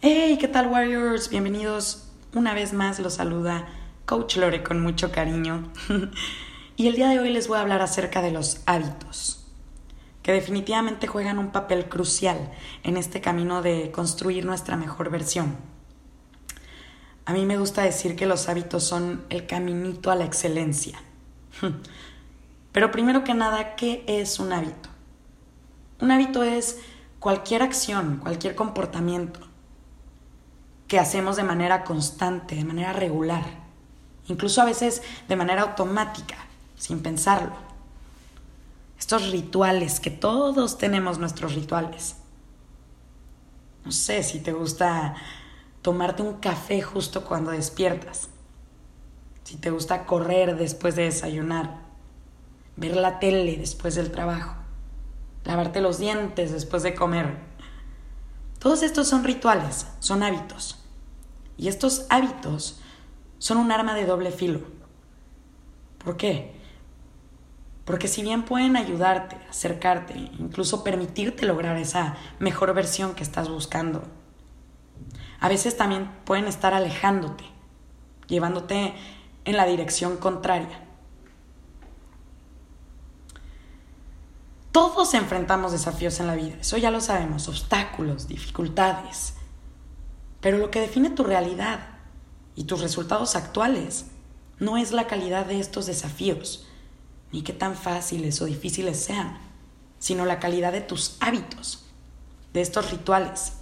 Hey, ¿qué tal Warriors? Bienvenidos una vez más, los saluda Coach Lore con mucho cariño. y el día de hoy les voy a hablar acerca de los hábitos, que definitivamente juegan un papel crucial en este camino de construir nuestra mejor versión. A mí me gusta decir que los hábitos son el caminito a la excelencia. Pero primero que nada, ¿qué es un hábito? Un hábito es cualquier acción, cualquier comportamiento que hacemos de manera constante, de manera regular, incluso a veces de manera automática, sin pensarlo. Estos rituales, que todos tenemos nuestros rituales. No sé si te gusta tomarte un café justo cuando despiertas, si te gusta correr después de desayunar, ver la tele después del trabajo, lavarte los dientes después de comer. Todos estos son rituales, son hábitos. Y estos hábitos son un arma de doble filo. ¿Por qué? Porque si bien pueden ayudarte, acercarte, incluso permitirte lograr esa mejor versión que estás buscando, a veces también pueden estar alejándote, llevándote en la dirección contraria. Todos enfrentamos desafíos en la vida, eso ya lo sabemos, obstáculos, dificultades. Pero lo que define tu realidad y tus resultados actuales no es la calidad de estos desafíos, ni qué tan fáciles o difíciles sean, sino la calidad de tus hábitos, de estos rituales,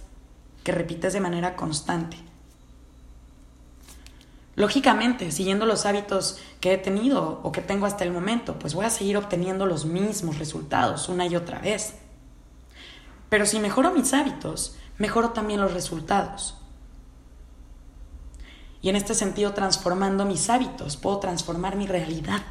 que repites de manera constante. Lógicamente, siguiendo los hábitos que he tenido o que tengo hasta el momento, pues voy a seguir obteniendo los mismos resultados una y otra vez. Pero si mejoro mis hábitos, mejoro también los resultados. Y en este sentido, transformando mis hábitos, puedo transformar mi realidad.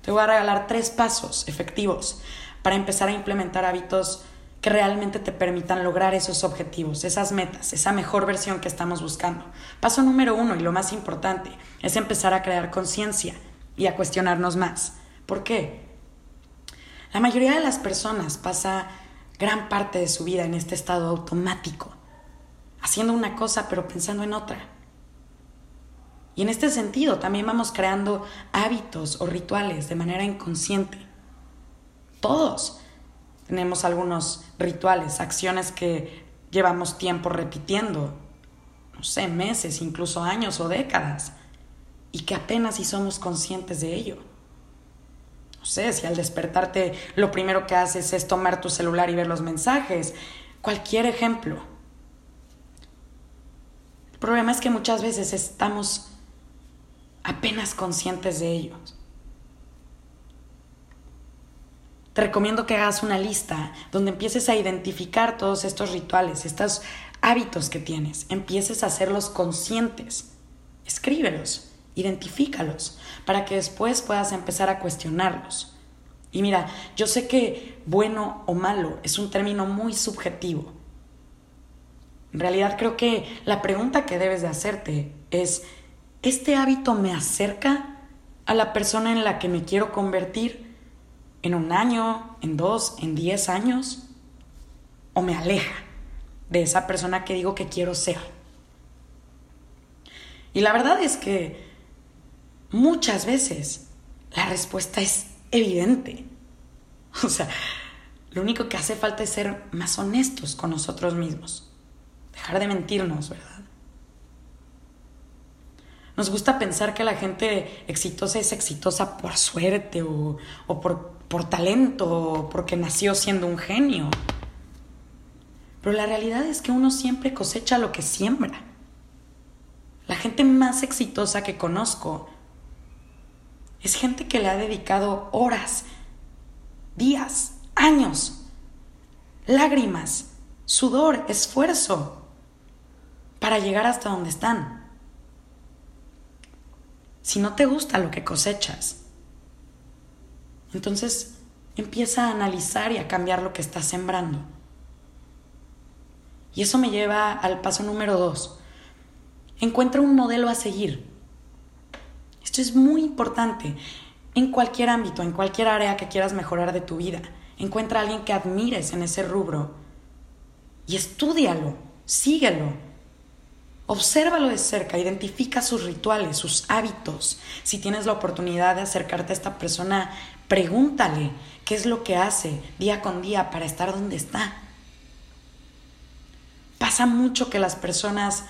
Te voy a regalar tres pasos efectivos para empezar a implementar hábitos que realmente te permitan lograr esos objetivos, esas metas, esa mejor versión que estamos buscando. Paso número uno y lo más importante es empezar a crear conciencia y a cuestionarnos más. ¿Por qué? La mayoría de las personas pasa gran parte de su vida en este estado automático, haciendo una cosa pero pensando en otra. Y en este sentido también vamos creando hábitos o rituales de manera inconsciente. Todos tenemos algunos rituales, acciones que llevamos tiempo repitiendo, no sé, meses, incluso años o décadas, y que apenas si somos conscientes de ello. No sé, si al despertarte lo primero que haces es tomar tu celular y ver los mensajes, cualquier ejemplo. El problema es que muchas veces estamos apenas conscientes de ellos. Te recomiendo que hagas una lista donde empieces a identificar todos estos rituales, estos hábitos que tienes, empieces a hacerlos conscientes. Escríbelos, identifícalos, para que después puedas empezar a cuestionarlos. Y mira, yo sé que bueno o malo es un término muy subjetivo. En realidad creo que la pregunta que debes de hacerte es, ¿este hábito me acerca a la persona en la que me quiero convertir? En un año, en dos, en diez años, o me aleja de esa persona que digo que quiero ser. Y la verdad es que muchas veces la respuesta es evidente. O sea, lo único que hace falta es ser más honestos con nosotros mismos. Dejar de mentirnos, ¿verdad? Nos gusta pensar que la gente exitosa es exitosa por suerte o, o por por talento, porque nació siendo un genio. Pero la realidad es que uno siempre cosecha lo que siembra. La gente más exitosa que conozco es gente que le ha dedicado horas, días, años, lágrimas, sudor, esfuerzo para llegar hasta donde están. Si no te gusta lo que cosechas, entonces empieza a analizar y a cambiar lo que estás sembrando. Y eso me lleva al paso número dos. Encuentra un modelo a seguir. Esto es muy importante en cualquier ámbito, en cualquier área que quieras mejorar de tu vida. Encuentra a alguien que admires en ese rubro y estúdialo, síguelo. Obsérvalo de cerca, identifica sus rituales, sus hábitos. Si tienes la oportunidad de acercarte a esta persona, pregúntale qué es lo que hace día con día para estar donde está. Pasa mucho que las personas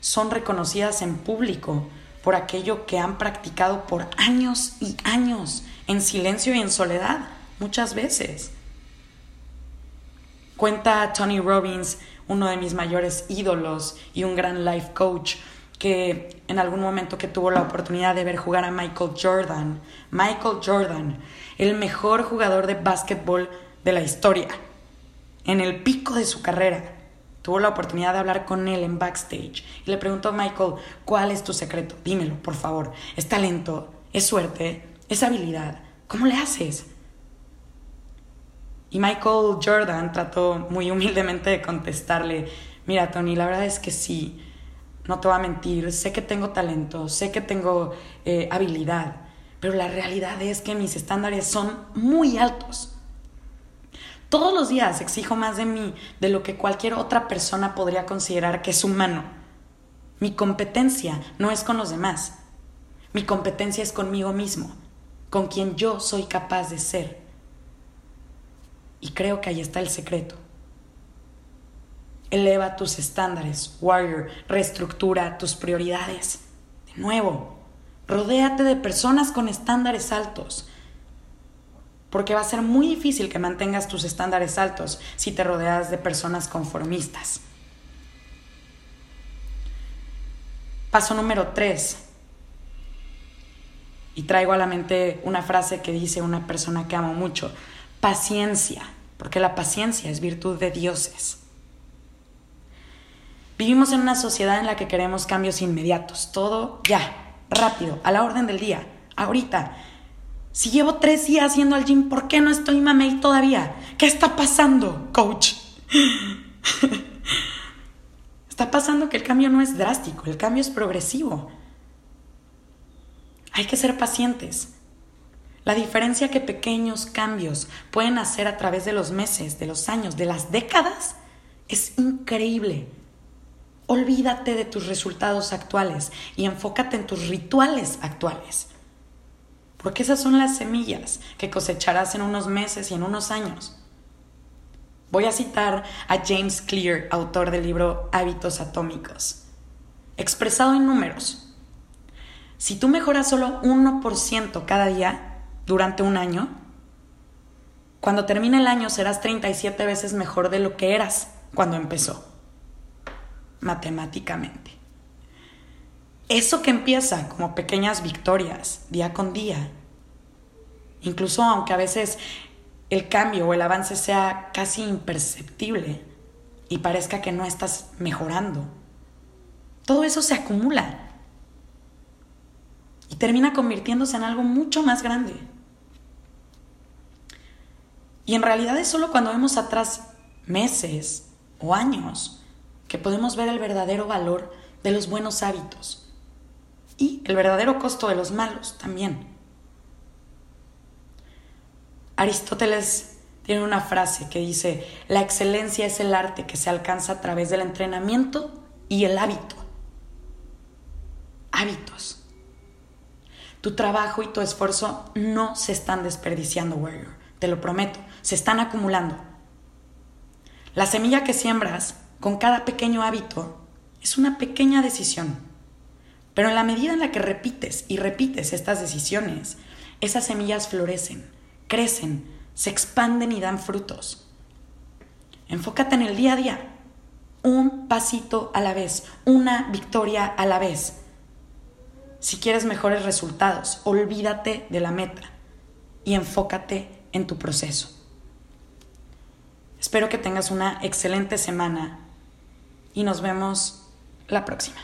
son reconocidas en público por aquello que han practicado por años y años, en silencio y en soledad, muchas veces. Cuenta Tony Robbins, uno de mis mayores ídolos y un gran life coach, que en algún momento que tuvo la oportunidad de ver jugar a Michael Jordan, Michael Jordan, el mejor jugador de básquetbol de la historia, en el pico de su carrera, tuvo la oportunidad de hablar con él en backstage y le preguntó a Michael, ¿cuál es tu secreto? Dímelo, por favor. ¿Es talento? ¿Es suerte? ¿Es habilidad? ¿Cómo le haces? Y Michael Jordan trató muy humildemente de contestarle, mira Tony, la verdad es que sí, no te voy a mentir, sé que tengo talento, sé que tengo eh, habilidad, pero la realidad es que mis estándares son muy altos. Todos los días exijo más de mí de lo que cualquier otra persona podría considerar que es humano. Mi competencia no es con los demás. Mi competencia es conmigo mismo, con quien yo soy capaz de ser. Y creo que ahí está el secreto. Eleva tus estándares, warrior, reestructura tus prioridades. De nuevo, rodéate de personas con estándares altos. Porque va a ser muy difícil que mantengas tus estándares altos si te rodeas de personas conformistas. Paso número 3. Y traigo a la mente una frase que dice una persona que amo mucho paciencia, porque la paciencia es virtud de dioses. Vivimos en una sociedad en la que queremos cambios inmediatos, todo ya, rápido, a la orden del día, ahorita. Si llevo tres días yendo al gym, ¿por qué no estoy mamey todavía? ¿Qué está pasando, coach? está pasando que el cambio no es drástico, el cambio es progresivo. Hay que ser pacientes. La diferencia que pequeños cambios pueden hacer a través de los meses, de los años, de las décadas, es increíble. Olvídate de tus resultados actuales y enfócate en tus rituales actuales. Porque esas son las semillas que cosecharás en unos meses y en unos años. Voy a citar a James Clear, autor del libro Hábitos Atómicos. Expresado en números, si tú mejoras solo 1% cada día, durante un año, cuando termine el año serás 37 veces mejor de lo que eras cuando empezó, matemáticamente. Eso que empieza como pequeñas victorias día con día, incluso aunque a veces el cambio o el avance sea casi imperceptible y parezca que no estás mejorando, todo eso se acumula y termina convirtiéndose en algo mucho más grande. Y en realidad es solo cuando vemos atrás meses o años que podemos ver el verdadero valor de los buenos hábitos y el verdadero costo de los malos también. Aristóteles tiene una frase que dice, la excelencia es el arte que se alcanza a través del entrenamiento y el hábito. Hábitos. Tu trabajo y tu esfuerzo no se están desperdiciando, warrior te lo prometo, se están acumulando. La semilla que siembras con cada pequeño hábito es una pequeña decisión. Pero en la medida en la que repites y repites estas decisiones, esas semillas florecen, crecen, se expanden y dan frutos. Enfócate en el día a día, un pasito a la vez, una victoria a la vez. Si quieres mejores resultados, olvídate de la meta y enfócate en tu proceso. Espero que tengas una excelente semana y nos vemos la próxima.